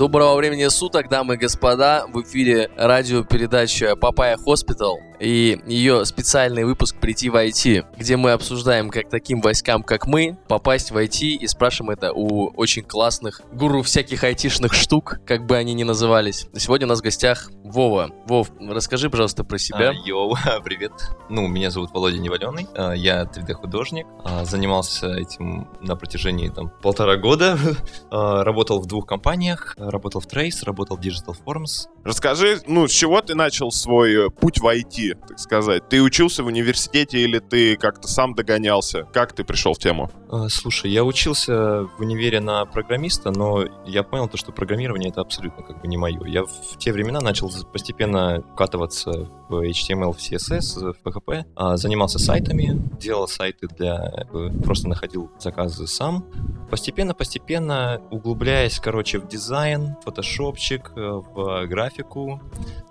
Доброго времени суток, дамы и господа. В эфире радиопередача Papaya Hospital и ее специальный выпуск «Прийти в IT», где мы обсуждаем, как таким войскам, как мы, попасть в IT и спрашиваем это у очень классных гуру всяких айтишных штук, как бы они ни назывались. Сегодня у нас в гостях Вова. Вов, расскажи, пожалуйста, про себя. А, йоу, привет. Ну, меня зовут Володя Неваленый, а, я 3D-художник, а, занимался этим на протяжении там полтора года, а, работал в двух компаниях, работал в Trace, работал в Digital Forms. Расскажи, ну, с чего ты начал свой путь в IT, так сказать? Ты учился в университете или ты как-то сам догонялся? Как ты пришел в тему? А, Слушай, я учился в универе на программиста, но я понял то, что программирование это абсолютно как бы не мое. Я в те времена начал постепенно вкатываться в HTML, в CSS, в PHP, а, занимался сайтами, делал сайты для... э, просто находил заказы сам. Постепенно-постепенно углубляясь, короче, в дизайн, фотошопчик, э, в графику,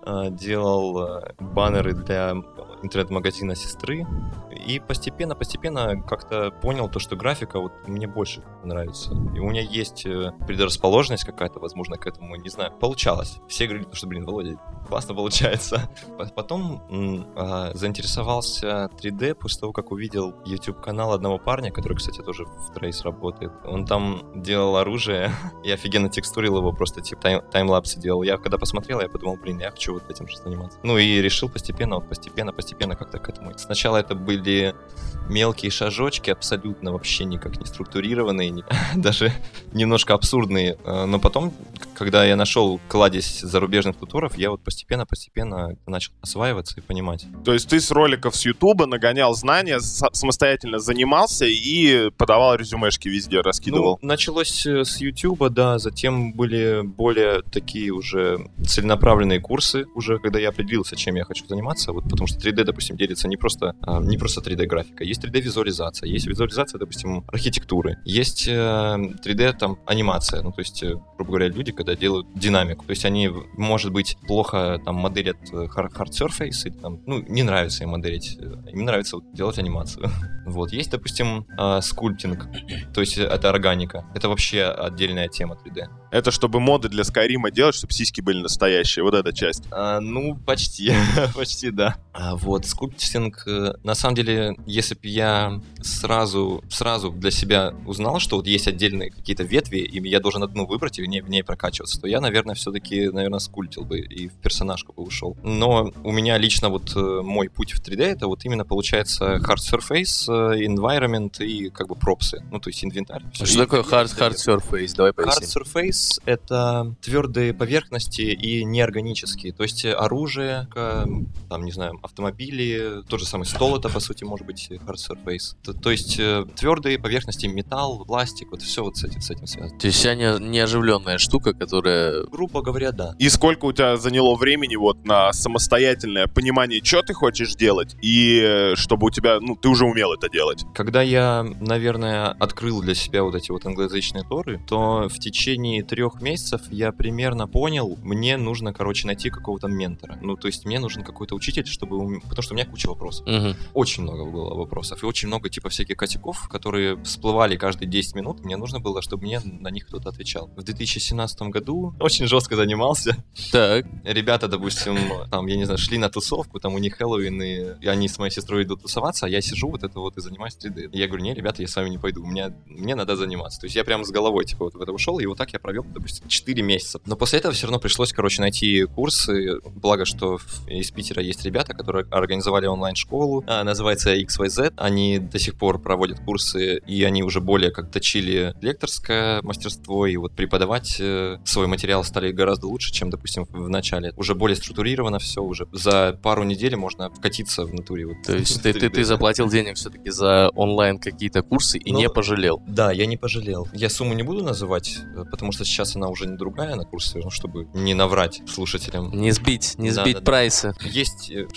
э, делал баннеры для интернет-магазина сестры. И постепенно-постепенно как-то понял то, что графика вот мне больше нравится. И у меня есть э, предрасположенность какая-то, возможно, к этому, не знаю. Получалось. Все говорили, что, блин, Володя, классно получается. По- Потом а, заинтересовался 3D после того, как увидел YouTube-канал одного парня, который, кстати, тоже в Trace работает. Он там делал оружие и офигенно текстурил его, просто типа тайм- таймлапсы делал. Я когда посмотрел, я подумал, блин, я хочу вот этим же заниматься. Ну и решил постепенно, вот постепенно, постепенно как-то к этому. Сначала это были мелкие шажочки, абсолютно вообще никак не структурированные, ни- даже немножко абсурдные. Э, Но потом, когда я нашел кладезь зарубежных туторов, я вот постепенно-постепенно начал осваиваться и понимать. То есть ты с роликов с Ютуба нагонял знания, самостоятельно занимался и подавал резюмешки везде, раскидывал. Ну, началось э, с YouTube, да, затем были более такие уже целенаправленные курсы, уже когда я определился, чем я хочу заниматься, вот потому что 3D, допустим, делится не просто, а, не просто 3D-графика, есть 3D-визуализация, есть визуализация, допустим, архитектуры, есть э, 3D, там, анимация, ну, то есть, э, грубо говоря, люди, когда делают динамику, то есть они, может быть, плохо там моделят э, hard hard surface, или, там, ну, не нравится им моделить, э, им нравится вот делать анимацию. Вот, есть, допустим, скульптинг, то есть это органика. Это вообще отдельная тема 3D. Это чтобы моды для Скайрима делать, чтобы сиськи были настоящие, вот эта часть. А, ну, почти, почти, да. А вот скульптинг, э, на самом деле, если бы я сразу, сразу для себя узнал, что вот есть отдельные какие-то ветви, и я должен одну выбрать и в ней, в ней прокачиваться, то я, наверное, все-таки, наверное, скультил бы и в персонажку бы ушел. Но у меня лично вот э, мой путь в 3D, это вот именно получается hard surface, э, environment и как бы пропсы, ну, то есть инвентарь. Всё. Что И- такое hard, 3D. hard surface? Давай Hard поясним. surface — это твердые поверхности и неорганические. То есть оружие, там, не знаю, автомобили, тот же самый стол — это, по сути, может быть hard surface. То, то есть э, твердые поверхности, металл, пластик, вот все вот с этим, с этим связано. То есть вся не- неоживленная штука, которая... Грубо говоря, да. И сколько у тебя заняло времени вот на самостоятельное понимание, что ты хочешь делать, и э, чтобы у тебя, ну, ты уже умел это делать. Когда я, наверное, открыл для себя вот эти вот англоязычные торы, то в течение трех месяцев я примерно понял, мне нужно, короче, найти какого-то ментора. Ну, то есть мне нужен какой-то учитель, чтобы... Потому что у меня куча вопросов. Мгм. Очень много было вопросов и очень много типа всяких косяков, которые всплывали каждые 10 минут. Мне нужно было, чтобы мне на них кто-то отвечал. В 2017 году очень жестко занимался. Так. Ребята, допустим, там, я не знаю, шли на тусовку, там у них Хэллоуин, и, они с моей сестрой идут тусоваться, а я сижу вот это вот и занимаюсь 3D. И я говорю, не, ребята, я с вами не пойду, у меня, мне надо заниматься. То есть я прям с головой типа вот в это ушел, и вот так я провел, допустим, 4 месяца. Но после этого все равно пришлось, короче, найти курсы. Благо, что из Питера есть ребята, которые организовали онлайн-школу, а, называется XYZ. Они до сих пор проводят курсы, и они уже более как точили лекторское мастерство, и вот преподавать э, свой материал стали гораздо лучше, чем, допустим, в начале. Уже более структурировано все, уже за пару недель можно вкатиться в натуре. Вот, То есть ты, ты, 3D. ты заплатил денег все-таки за онлайн какие-то курсы и Ну, не пожалел. Да, я не пожалел. Я сумму не буду называть, э, потому что сейчас она уже не другая на курсе, ну, чтобы не наврать слушателям. Не сбить, не Да, сбить да, да. прайсы. Есть э,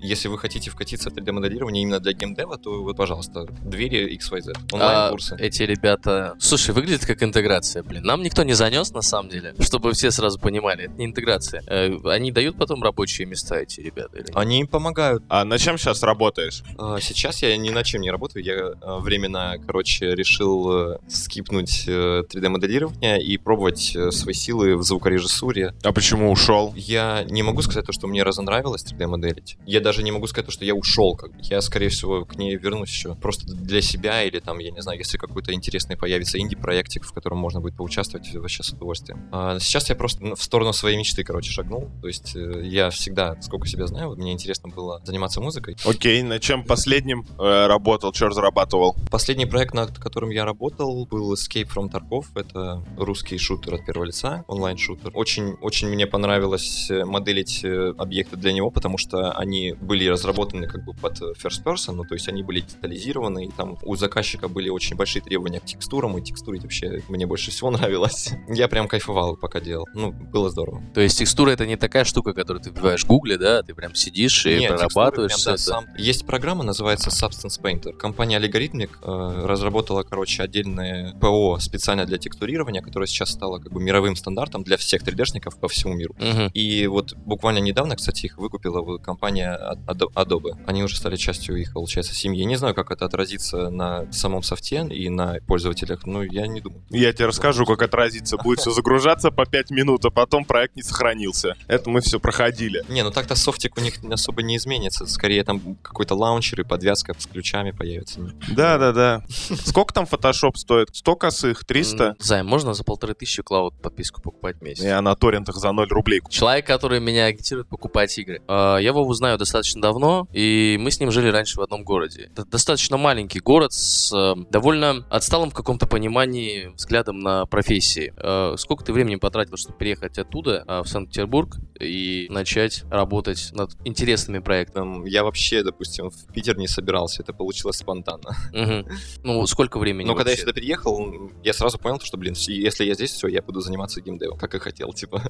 если вы хотите вкатиться в 3D-моделирование именно для геймдева, то вот, пожалуйста, двери XYZ, А онлайн-курсы. эти ребята... Слушай, выглядит как интеграция, блин. Нам никто не занес, на самом деле, чтобы все сразу понимали, это не интеграция. Э, Они дают потом рабочие места эти ребята? или? Они им помогают. А на чем сейчас работаешь? А, Сейчас я ни на чем не работаю. Я а, временно, короче, решил э, скипнуть э, 3D-моделирование и пробовать э, свои силы в звукорежиссуре. А почему ушел? Я не могу сказать то, что мне разонравилось 3D-моделить. Я даже не могу сказать то, что я ушел. Как бы. Я, скорее всего, к ней вернусь еще. Просто для себя или там, я не знаю, если какой-то интересный появится инди-проектик, в котором можно будет поучаствовать, вообще с удовольствием. А сейчас я просто в сторону своей мечты, короче, шагнул. То есть э, я всегда, сколько себя знаю, вот мне интересно было заниматься музыкой. Окей, на чем последним э, работал, что разрабатывал? Последний проект, над которым я работал, был Escape from Tarkov. Это русский шутер от первого лица, онлайн-шутер. Очень, очень мне понравилось э, моделить э, объекты для него, потому что они были разработаны как бы под э, first person, ну то есть они были детализированы, и там у заказчика были очень большие требования к текстурам, и текстурить вообще мне больше всего нравилось. Я прям кайфовал, пока делал. Ну, было здорово. То есть текстура это не такая штука, которую ты вбиваешь в гугле, да? Ты прям сидишь и Нет, прорабатываешь прям, да, это. сам. Есть программа, называется Substance Painter. Компания Algorithmic э, разработала, короче, отдельное ПО специально для текстурирования, которое сейчас стало как бы мировым стандартом для всех 3D-шников по всему миру. Мгм. И вот буквально недавно, кстати, их выкупила компания Adobe. Они уже стали частью их, получается, семьи. Не знаю, как это отразится на самом софте и на пользователях, но я не думаю. Я тебе расскажу, как отразится. Будет все загружаться по 5 минут, а потом проект не сохранился. Это мы все проходили. Не, ну так-то софтик у них особо не изменится. Скорее там какой-то лаунчер и подвязка с ключами появится. Да, да, да. Сколько там Photoshop стоит? 100 косых? 300? М, Займ, можно за полторы тысячи клауд подписку покупать в месяц? Я на торрентах за 0 рублей. Человек, который меня агитирует покупать игры. А, Я Вову знаю достаточно давно, и мы с ним жили раньше в одном городе. Это достаточно маленький город с э, довольно отсталым в каком-то понимании взглядом на профессии. Э, Сколько ты времени потратил, чтобы переехать оттуда, а, в Санкт-Петербург, и начать работать над интересными проектами? Там, я вообще, допустим, в Питер не собирался, это получилось спонтанно. Мгм. Ну, сколько времени Но когда я сюда переехал, я сразу понял, что, блин, если я здесь, все, я буду заниматься геймдевом, как и хотел, типа.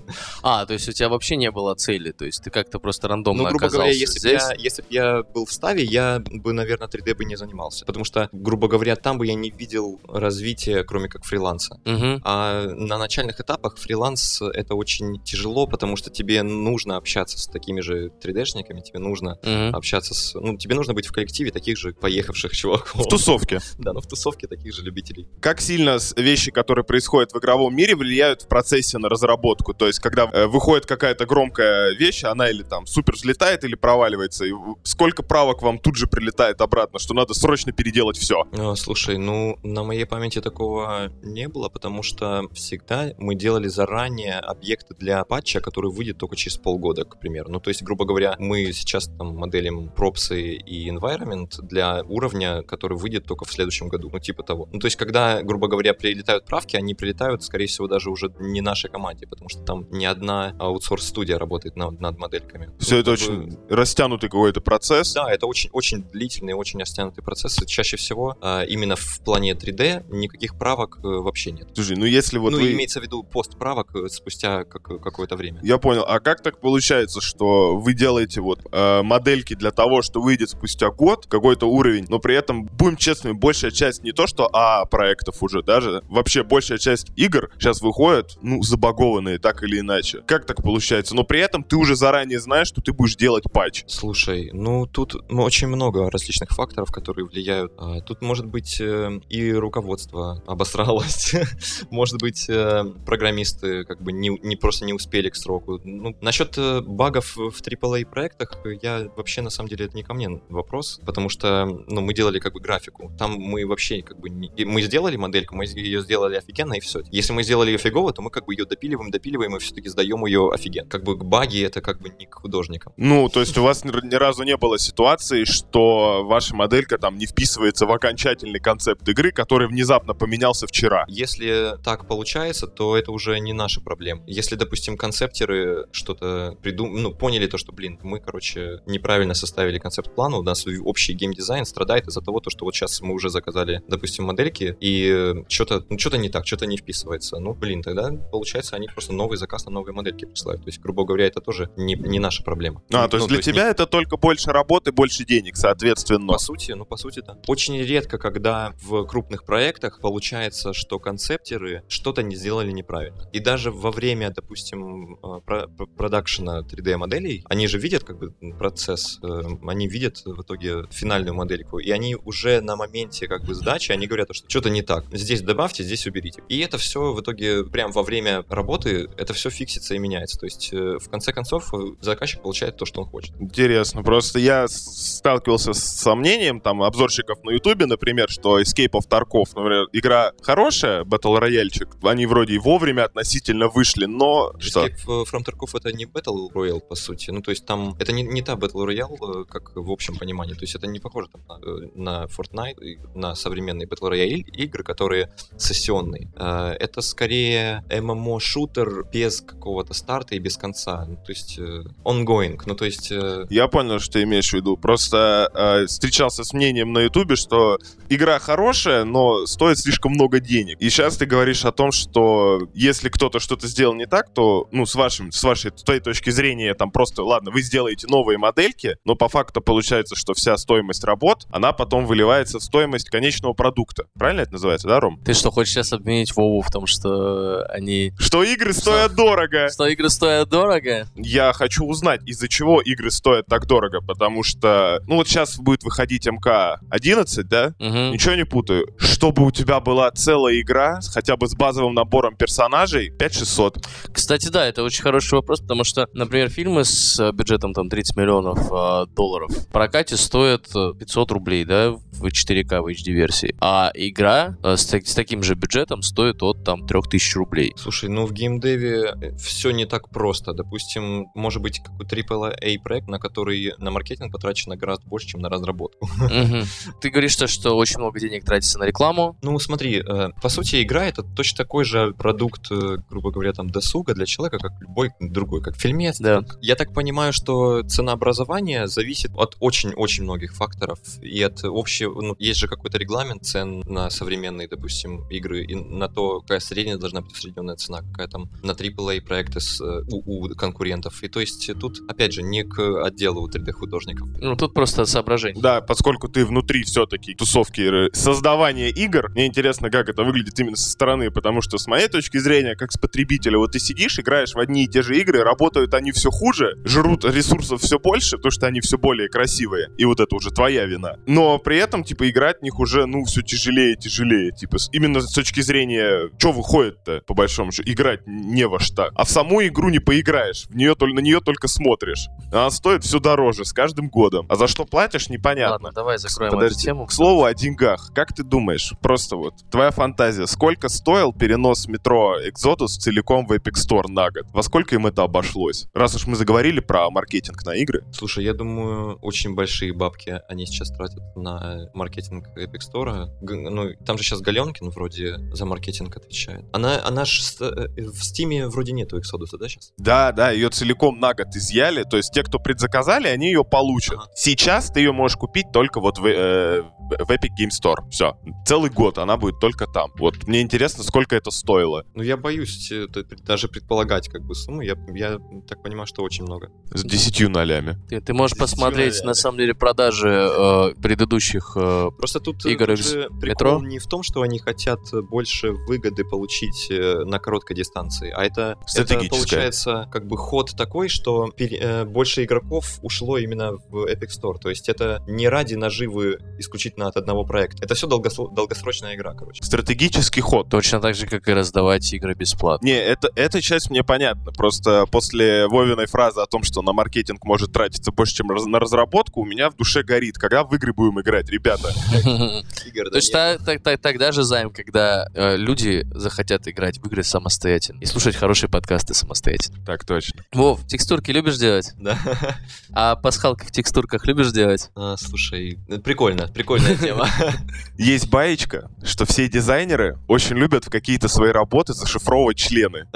А, то есть у тебя вообще не было цели, то есть ты как-то просто рандомно Ну, грубо оказался говоря, если бы здесь? я, если б я был в ставе, я бы, наверное, 3D бы не занимался. Потому что, грубо говоря, там бы я не видел развития, кроме как фриланса. Мгм. А на начальных этапах фриланс — это очень тяжело, потому что тебе нужно общаться с такими же 3D-шниками, тебе нужно Мгм. общаться с... Ну, тебе нужно быть в коллективе таких же поехавших чуваков. В тусовке. Да, ну в тусовке таких же любителей. Как сильно вещи, которые происходят в игровом мире, влияют в процессе на разработку? То есть, когда э, выходит какая-то громкая вещь, она или там супер взлетает, или проваливается, и сколько правок вам тут же прилетает обратно, что надо срочно переделать все? А, Слушай, ну на моей памяти такого не было, потому что всегда мы делали заранее объекты для патча, который выйдет только через полгода, к примеру. Ну то есть, грубо говоря, мы сейчас там моделим пропсы и environment для уровня, который выйдет только в следующем году, ну типа того. Ну то есть, когда, грубо говоря, прилетают правки, они прилетают, скорее всего, даже уже не нашей команде, потому что там не одна аутсорс-студия работает над, над модельками. Все Ну, это как бы- очень растянутый какой-то процесс. да, это очень, очень длительный, очень растянутый процесс. И чаще всего а, именно в плане 3D никаких правок э, вообще нет. Слушай, ну если вот ну, вы... имеется в виду постправок э, спустя как- какое-то время. Я понял. А как так получается, что вы делаете вот э, модельки для того, что выйдет спустя год какой-то уровень, но при этом, будем честными, большая часть не то, что А проектов уже даже, вообще большая часть игр сейчас выходят, ну, забагованные так или иначе. Как так получается? Но при этом ты уже заранее знаешь, что ты будешь делать патч. Слушай, ну тут м- очень много различных факторов, которые влияют. А, Тут может быть э, и руководство обосралось, может быть э, программисты как бы не, не просто не успели к сроку. Ну, насчет э, багов в AAA проектах, я вообще на самом деле это не ко мне вопрос, потому что ну, мы делали как бы графику. Там мы вообще как бы не- мы сделали модельку, мы ее сделали офигенно и все. Если мы сделали ее фигово, то мы как бы ее допиливаем, допиливаем и все-таки сдаем ее офигенно. Как бы баги это как бы не к художникам. Ну, то есть у вас ни, разу не было ситуации, что ваша моделька там не вписывается в окончательный концепт игры, который внезапно поменялся вчера. Если так получается, то это уже не наша проблема. Если, допустим, концептеры что-то придум... ну, поняли то, что, блин, мы, короче, неправильно составили концепт-план, у нас общий геймдизайн страдает из-за того, то, что вот сейчас мы уже заказали, допустим, модельки, и что-то ну, что-то не так, что-то не вписывается. Ну, блин, тогда, получается, они просто новый заказ на новые модельки присылают. То есть, грубо говоря, это тоже не, не наша проблема. А, то Ну, есть для тебя это только больше работы, больше денег, соответственно. По сути, ну, по сути, да. Очень редко, когда в крупных проектах получается, что концептеры что-то не сделали неправильно. И даже во время, допустим, э, про- про- продакшена 3D-моделей, они же видят как бы процесс, э, они видят в итоге финальную модельку, и они уже на моменте как бы сдачи, они говорят, что что-то не так. Здесь добавьте, здесь уберите. И это все в итоге прям во время работы, это все фиксится и меняется. То есть э, в конце концов заказчик получает то, что он хочет. Интересно. Просто я сталкивался с сомнением, там, обзорщиков на Ютубе, например, что Escape of Tarkov, например, игра хорошая, Battle рояльчик, они вроде и вовремя относительно вышли, но... Escape from Tarkov это не Battle Royale, по сути. Ну, то есть там это не, не та Battle Royale, э, как в общем понимании. То есть это не похоже там, на, э, на Fortnite, на современные Battle Royale игры, которые сессионные. Э, Это скорее MMO-шутер без какого-то старта и без конца. Ну, то есть э, ongoing. Ну, то есть... Я понял, что ты имеешь в виду. Просто э, встречался с мнением на Ютубе, что игра хорошая, но стоит слишком много денег. И сейчас ты говоришь о том, что если кто-то что-то сделал не так, то, ну, с, вашим, с вашей, твоей точки зрения, там просто, ладно, вы сделаете новые модельки, но по факту получается, что вся стоимость работ, она потом выливается в стоимость конечного продукта. Правильно это называется, да, Ром? Ты что, хочешь сейчас обвинить Вову в том, что они... Что игры стоят дорого. Что игры стоят дорого? я хочу узнать, из-за чего игры стоят так дорого, потому что, ну вот сейчас будет выходить МК-11, да? Мгм. Ничего не путаю. Чтобы у тебя была целая игра, с- хотя бы с базовым набором персонажей, 5600. Кстати, да, это очень хороший вопрос, потому что, например, фильмы с э, бюджетом там 30 миллионов э, долларов в прокате стоят э, 500 рублей, да, в 4К в HD-версии. А игра э, с, с таким же бюджетом стоит от там 3000 рублей. Слушай, ну в геймдеве все не так просто. Допустим, может быть какой-то AAA проект, на который на маркетинг потрачено гораздо больше, чем на разработку. Ты говоришь, то, что очень много денег тратится на рекламу. Ну смотри, э, по сути игра это точно такой же продукт, э, грубо говоря, там досуга для человека, как любой другой, как фильмец. Да. Я так понимаю, что ценообразование зависит от очень-очень многих факторов и от общего, ну, есть же какой-то регламент цен на современные, допустим, игры и на то, какая средняя должна быть усредненная цена, какая там на AAA проекты с, э, у, у конкурентов. И то есть тут, опять же, не к отделу 3D-художников. Ну, тут просто соображение. Да, поскольку ты внутри все-таки тусовки э, создавания игр, мне интересно, как это выглядит именно со стороны, потому что с моей точки зрения, как с потребителя, вот ты сидишь, играешь в одни и те же игры, работают они все хуже, жрут ресурсов все больше, потому что они все более красивые, и вот это уже твоя вина. Но при этом, типа, играть в них уже, ну, все тяжелее и тяжелее, типа, с- именно с точки зрения, что выходит-то, по большому счету, играть не во что. А в саму игру не поиграешь, в нее, только- на нее только смотришь. Она стоит все дороже с каждым годом. А за что платишь, непонятно. Ладно, давай закроем Подожди. эту тему. К слову о деньгах. Как ты думаешь, просто вот твоя фантазия, сколько стоил перенос метро Exodus целиком в Epic Store на год? Во сколько им это обошлось? Раз уж мы заговорили про маркетинг на игры. Слушай, я думаю, очень большие бабки они сейчас тратят на маркетинг Epic Store. Г- Ну, там же сейчас Галенкин вроде за маркетинг отвечает. Она, она ж э, в Стиме вроде нету Exodus, да, сейчас? Да, да, ее целиком на год изъяли. То есть те, кто предзаказали, они ее получат. Ага. Сейчас ты ее можешь купить только вот в, э, в Epic Game Store. Все. Целый год она будет только там. Вот мне интересно, сколько это стоило. Ну, я боюсь э, даже предполагать как бы сумму. Я, я так понимаю, что очень много. С десятью нолями. Ты, ты можешь посмотреть, всё, на самом деле, продажи э, предыдущих э, Просто тут, э, Игорь тут из же прикол метро? не в том, что они хотят больше выгоды получить э, на короткой дистанции, а это, это получается как бы ход такой, что пере- э, больше игроков ушло именно в Epic Store. То есть это не ради наживы исключительно от одного проекта. Это все долгосрочная игра, короче. Стратегический ход. точно так же, как и раздавать игры бесплатно. Не, это, эта часть мне понятна. Просто после Вовиной фразы о том, что на маркетинг может тратиться больше, чем раз- на разработку, у меня в душе горит. Когда в игры будем играть, ребята? Игорь, То есть та- та- та- тогда же займ, когда э, люди захотят играть в игры самостоятельно и слушать хорошие подкасты самостоятельно. Так точно. Вов, текстурки любишь делать? Да. А пасхалки в текстурках любишь делать? А, слушай, прикольно, прикольная тема. Есть баечка, что все дизайнеры очень любят в какие-то свои работы зашифровывать члены.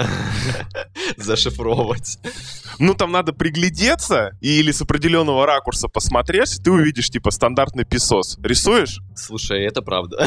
Зашифровывать. Ну, там надо приглядеться или с определенного ракурса посмотреть, ты увидишь, типа, стандартный писос. Рисуешь? Слушай, это правда.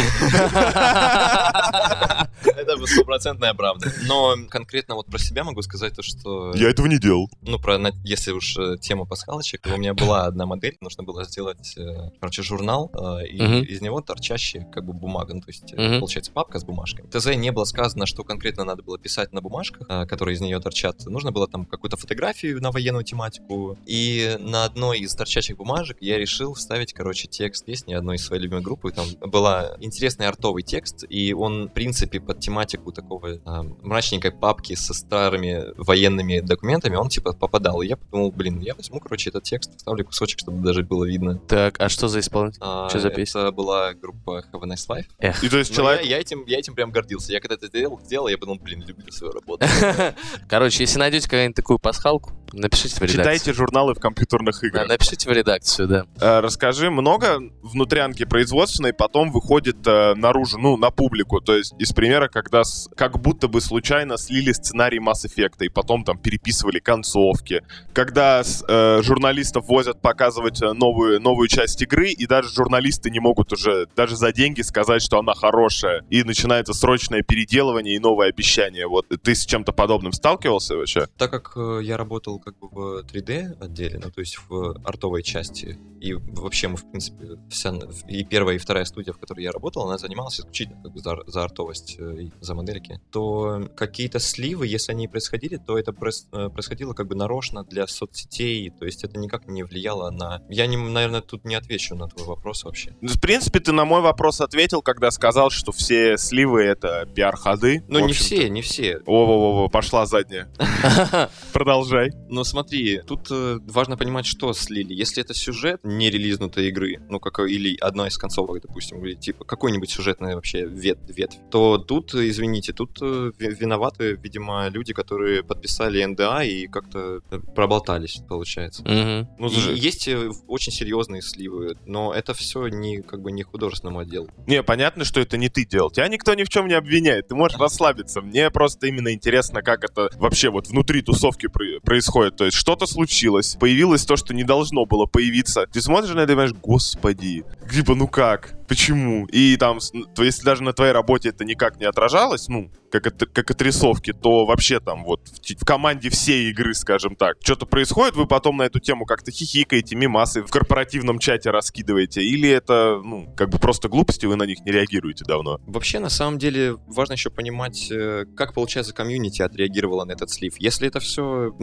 Это стопроцентная правда. Но конкретно вот про себя могу сказать то, что... Я этого не делал. Ну, про, если уж э, тема пасхалочек, у меня была одна модель, нужно было сделать, э, короче, журнал, э, и Мгм. из него торчащая как бы бумага, ну, то есть, э, Мгм. получается, папка с бумажками. В ТЗ не было сказано, что конкретно надо было писать на бумажках, э, которые из нее торчат. Нужно было там какую-то фотографию на военную тематику, и на одной из торчащих бумажек я решил вставить, короче, текст песни одной из своей любимой группы. Там была интересный артовый текст, и он, в принципе, под тематику такого а, мрачненькой папки со старыми военными документами, он, типа, попадал. И я подумал, блин, я возьму, короче, этот текст, вставлю кусочек, чтобы даже было видно. Так, а что за исполнитель? А, Что за песня? Это была группа Have a Nice Life. Эх. И то есть Но человек... я, я этим, я этим прям гордился. Я когда это сделал, сделал, я подумал, блин, люблю свою работу. Короче, если найдете какую-нибудь такую пасхалку, напишите в редакцию. Читайте журналы в компьютерных Да, играх. напишите в редакцию, да. Э, Расскажи, много внутрянки производственной потом выходит э, наружу, ну, на публику? То есть из примера, когда с- как будто бы случайно слили сценарий Mass Effect и потом там переписывали концовки. Когда с- э, журналистов возят показывать э, новую, новую часть игры, и даже журналисты не могут уже даже за деньги сказать, что она хорошая. И начинается срочное переделывание и новое обещание. Вот ты с чем-то подобным сталкивался вообще? Так как э, я работал как бы в 3D отделе, ну то есть в артовой части, и вообще мы, в принципе, вся, и первая, и вторая студия, в которой я работал, она занималась исключительно как бы за, за артовость э, за модельки, то какие-то сливы, если они происходили, то это э, происходило как бы нарочно для соцсетей, то есть это никак не влияло на... Я, не, наверное, тут не отвечу на твой вопрос вообще. Ну, В принципе, ты на мой вопрос ответил, когда сказал, что все сливы — это пиар-ходы. Ну не все, не все. Во-во-во, пошла задняя. Продолжай. Но смотри, тут э, важно понимать, что слили. Если это сюжет не релизнутой игры, ну, как, или одна из концовок, допустим, или типа какой-нибудь сюжетный вообще вет, ветвь, то тут, э, извините, тут э, ви- виноваты, видимо, люди, которые подписали НДА и как-то проболтались, получается. Мгм. Ну, И есть очень серьезные сливы, но это все не как бы не художественному отделу. не, понятно, что это не ты делал. Тебя никто ни в чем не обвиняет. Ты можешь расслабиться. Мне просто именно интересно, как это вообще вот внутри тусовки про- происходит. То есть что-то случилось, появилось то, что не должно было появиться. Ты смотришь на это и думаешь, господи, типа, ну как? Почему? И там, если даже на твоей работе это никак не отражалось, ну, как, от, как отрисовки, то вообще там вот в, в команде всей игры, скажем так, что-то происходит, вы потом на эту тему как-то хихикаете, мимасы в корпоративном чате раскидываете, или это, ну, как бы просто глупости, вы на них не реагируете давно? Вообще, на самом деле, важно еще понимать, э, как, получается, комьюнити отреагировало на этот слив. Если это все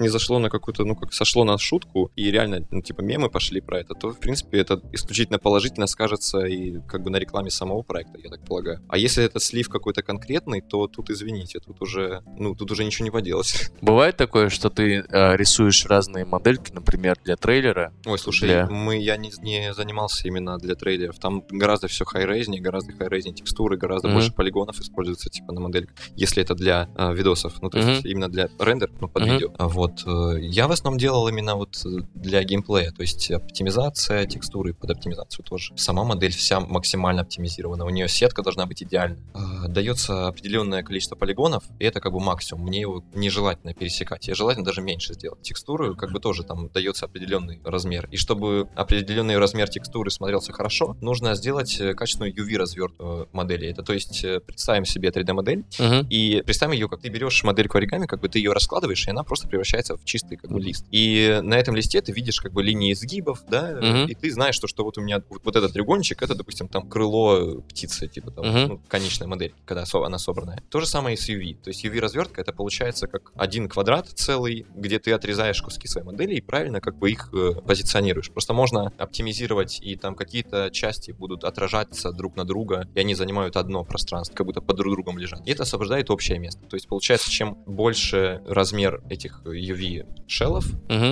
не зашло на какую-то, ну, как сошло на шутку, и реально, ну, типа, мемы пошли про это, то, в принципе, это исключительно положительно скажется и как бы на рекламе самого проекта, я так полагаю. А если это слив какой-то конкретный, то тут, извините, тут уже, ну, тут уже ничего не поделать. Бывает такое, что ты э, рисуешь разные модельки, например, для трейлера. Ой, слушай, Для- мы, я не, не занимался именно для трейлеров. Там гораздо все хайрейзнее, гораздо хайрейзнее текстуры, гораздо Мгм. больше полигонов используется типа на модельках, если это для а, видосов, ну то есть именно для рендер, ну под Мгм. видео. А вот э, я в основном делал именно вот э, для геймплея, то есть оптимизация текстуры под оптимизацию тоже. Сама модель вся максимально оптимизирована, у нее сетка должна быть идеальной. А, Дается определенное количество полигонов, и это как бы максимум. Мне его нежелательно пересекать. Я желательно даже меньше сделать. Текстуры как бы тоже там дается определенный размер. И чтобы определенный размер текстуры смотрелся хорошо, нужно сделать э, качественную UV-развертку модели. Это то есть э, представим себе 3D-модель, Мгм. и представим ее, как ты берешь модельку оригами, как бы ты ее раскладываешь, и она просто превращается в чистый как бы лист. И на этом листе ты видишь как бы линии изгибов, да, Мгм. и ты знаешь, что, что вот у меня вот, вот этот треугольничек, это, допустим, там крыло птицы, типа там, Мгм. ну, конечная модель, когда она собранная. То же самое и с UV. То есть UV-развертка это получается как один квадрат целый, где ты отрезаешь куски своей модели и правильно как бы их э, позиционируешь. Просто можно оптимизировать, и там какие-то части будут отражаться друг на друга, и они занимают одно пространство, как будто под друг другом лежат. И это освобождает общее место. То есть получается, чем больше размер этих UV-шеллов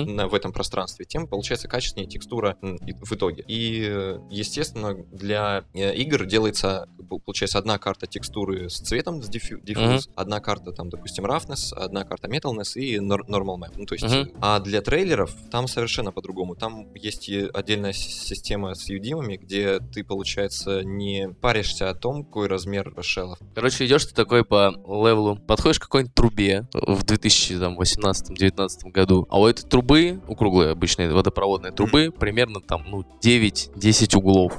на- в этом пространстве, тем получается качественнее текстура в итоге. И, э, естественно, для э, игр делается, получается, одна карта текстуры с цветом, с диффю- diffuse, одна карта, там, допустим, roughness, одна карта metalness и nor- normal map. Ну, то есть, э, а для трейлеров там совершенно по-другому. Там есть и отдельная система с юдимами, где ты, получается, не паришься о том, какой размер шеллов. Короче, идешь ты такой по левелу, подходишь к какой-нибудь трубе в 2018-2019 году, а у этой трубы, у круглой обычной водопроводной трубы, примерно там, ну, 9-10 углов.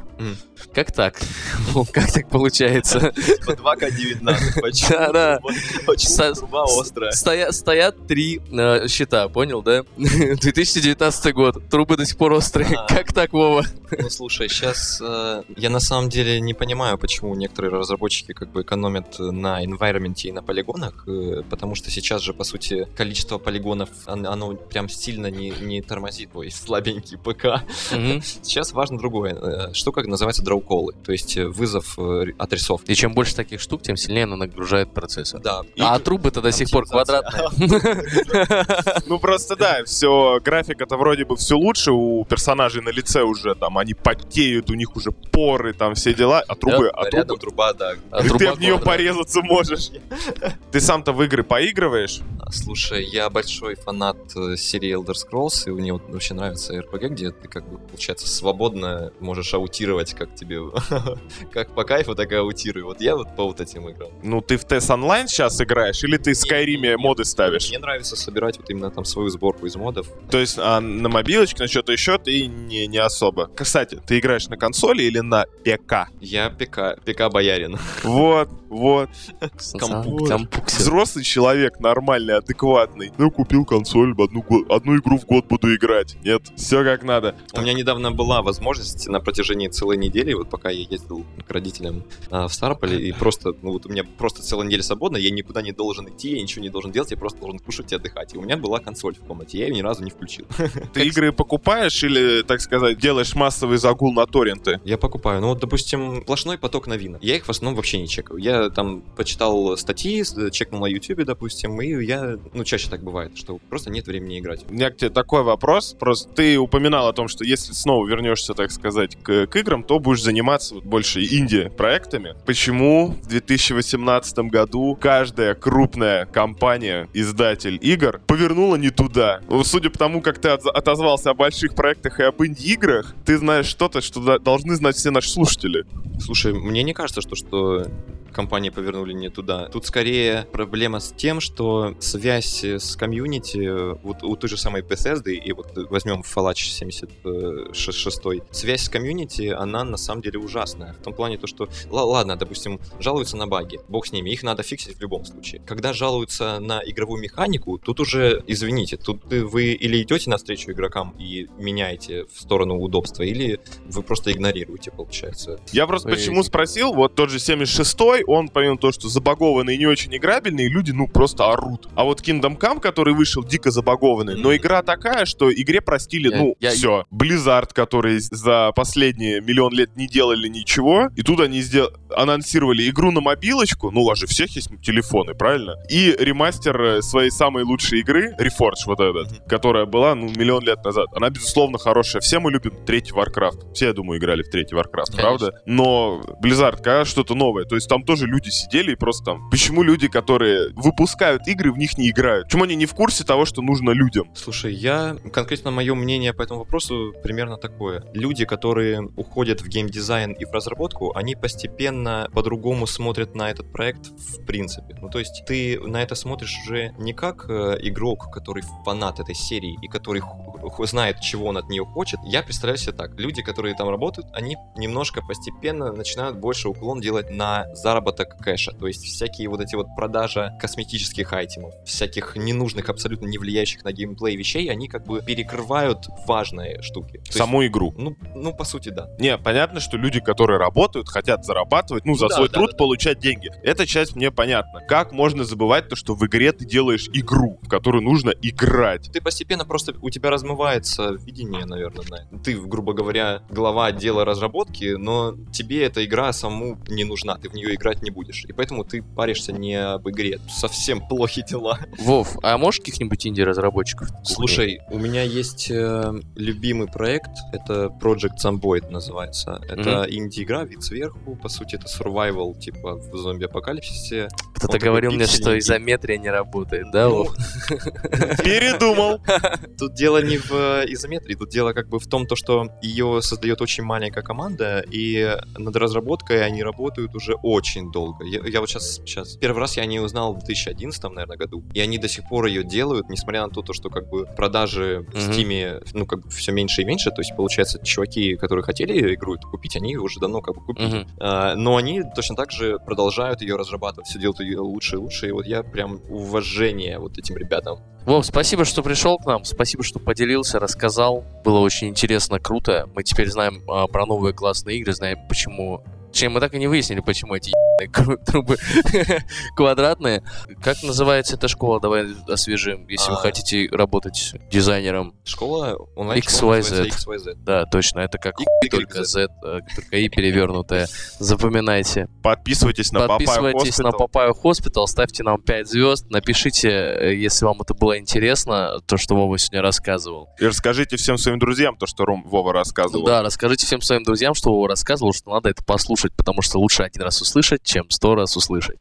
Как так? Как так получается? По 2К19, почему? Да-да. Вот Очень Со- труба острая. Стоя- стоят три э, счета, понял, да? 2019 год, трубы до сих пор острые. Как так, Вова? Ну слушай, сейчас я на самом деле не понимаю, почему некоторые разработчики как бы экономят на environment и на полигонах, э, потому что сейчас же, по сути, количество полигонов, он- оно прям сильно не, не тормозит твой слабенький ПК. Сейчас важно другое. э, Штука называется дроу-коллы, то есть э, вызов э, отрисовки. И чем больше таких штук, тем сильнее она нагружает процессор. Да. А трубы-то до сих пор квадратные. Ну просто да, все, графика-то вроде бы все лучше, у персонажей на лице уже там, они потеют, у них уже поры, там все дела, а трубы, а трубы... труба, да. А Ты в нее порезаться можешь. Ты сам-то в игры поигрываешь? Слушай, я большой фанат э, серии Elder Scrolls, и мне вообще нравится RPG, где ты как бы, получается, свободно можешь аутировать, как тебе, как по кайфу, так и аутируй. Вот я вот по вот этим играм. Ну ты в TES онлайн сейчас играешь, или ты в Скайриме моды ставишь? Мне нравится собирать вот именно там свою сборку из модов. То есть а на мобилочке, на что-то еще ты не, не особо. Кстати, ты играешь на консоли или на ПК? Я ПК, ПК боярин. Вот, вот. Взрослый человек, нормальный, адекватный. Ну, купил консоль, одну, одну игру в год буду играть. Нет, все как надо. У меня недавно была возможность на протяжении целой недели, вот пока я ездил к родителям а, в Старополе, и просто, ну вот у меня просто целая неделя свободна, я никуда не должен идти, я ничего не должен делать, я просто должен кушать и отдыхать. И у меня была консоль в комнате, я ее ни разу не включил. Ты игры покупаешь или, так сказать, делаешь массовый загул на торренты? Я покупаю. Ну вот, допустим, сплошной поток новинок. Я их в основном вообще не чекаю. Я там почитал статьи, с- чекнул на YouTube, допустим, и я, ну, чаще так бывает, что просто нет времени играть. У меня к тебе такой вопрос. Просто ты упоминал о том, что если снова вернешься, так сказать, к, к играм, то будешь заниматься вот больше инди-проектами. Почему в 2018 году каждая крупная компания, издатель игр, повернула не туда? Судя по тому, как ты отозвался о больших проектах и об инди-играх, ты знаешь что-то, что должны знать все наши слушатели. Слушай, мне не кажется, что, что компании повернули не туда. Тут скорее проблема с тем, что связь с комьюнити, вот у той же самой Bethesda, и вот возьмем Fallout 76, связь с комьюнити, она на самом деле ужасная. В том плане то, что, л- ладно, допустим, жалуются на баги, бог с ними, их надо фиксить в любом случае. Когда жалуются на игровую механику, тут уже, извините, тут вы или идете навстречу игрокам и меняете в сторону удобства, или вы просто игнорируете, получается. Я просто Ой. почему спросил, вот тот же 76-й, он, помимо того, что забагованный и не очень играбельный, люди, ну, просто орут. А вот Kingdom Come, который вышел дико забагованный, но игра такая, что игре простили, Я- ну, я- все. Blizzard, которые за последние миллион лет не делали ничего, и тут они сдел... анонсировали игру на мобилочку, ну, у вас же всех есть телефоны, правильно? И ремастер э, своей самой лучшей игры, Reforged вот этот, Мгм. которая была, ну, миллион лет назад. Она, безусловно, хорошая. Все мы любим третий Warcraft. Все, я думаю, играли в третий Warcraft, Конечно. правда? Но Blizzard, когда что-то новое, то есть там тоже люди сидели и просто там... Почему люди, которые выпускают игры, в них не играют? Почему они не в курсе того, что нужно людям? Слушай, я конкретно мое мнение по этому вопросу примерно такое. Люди, которые уходят в геймдизайн и в разработку, они постепенно по-другому смотрят на этот проект в принципе. Ну, то есть ты на это смотришь уже не как э, игрок, который фанат этой серии и который знает, чего он от нее хочет. Я представляю себе так. Люди, которые там работают, они немножко постепенно начинают больше уклон делать на заработок кэша. То есть всякие вот эти вот продажа косметических айтемов, всяких ненужных, абсолютно не влияющих на геймплей вещей, они как бы перекрывают важные штуки. То есть, Саму игру. ну, ну, по сути, да. Не, понятно, что люди, которые работают, хотят зарабатывать, ну, за да, свой да, труд да, да. получать деньги. Эта часть мне понятна. Как можно забывать то, что в игре ты делаешь игру, в которую нужно играть? Ты постепенно просто, у тебя размывается видение, наверное, на. Ты, грубо говоря, глава отдела разработки, но тебе эта игра саму не нужна, ты в нее играть не будешь. И поэтому ты паришься не об игре. Совсем плохи дела. Вов, а можешь каких-нибудь инди-разработчиков? Слушай, у меня есть э, любимый проект, это Project Zomboid называется. Это инди-игра, вид сверху, по сути, это survival, типа в зомби-апокалипсисе. Кто-то Он говорил мне, что изометрия не работает, да, Ну, Вов? Передумал. Тут дело не не в э, изометрии. Тут дело как бы в том, то, что ее создает очень маленькая команда, и над разработкой они работают уже очень долго. Я, я вот сейчас, сейчас... Первый раз я о ней узнал в 2011, наверное, году. И они до сих пор ее делают, несмотря на то, то, что как бы продажи в. Steam, ну, как бы все меньше и меньше. То есть, получается, чуваки, которые хотели игру эту купить, они ее уже давно как бы купили. Мгм. А, но они точно так же продолжают ее разрабатывать, все делают ее лучше и лучше. И вот я прям уважение вот этим ребятам. Вов, спасибо, что пришел к нам, спасибо, что поделился, рассказал. Было очень интересно, круто. Мы теперь знаем а, про новые классные игры, знаем, почему... Точнее, мы так и не выяснили, почему эти трубы квадратные. Как называется эта школа? Давай освежим, если вы А. хотите работать дизайнером. Школа онлайн XYZ. XYZ. Да, точно, это как Y, только Z. Э, только и перевернутая. Запоминайте. Подписывайтесь на Подписывайтесь на Папаю Хоспитал, ставьте нам 5 звезд, напишите, э, если вам это было интересно, то, что Вова сегодня рассказывал. И расскажите всем своим друзьям то, что Ром Вова рассказывал. Да, расскажите всем своим друзьям, что Вова рассказывал, что надо это послушать, потому что лучше один раз услышать, чем сто раз услышать.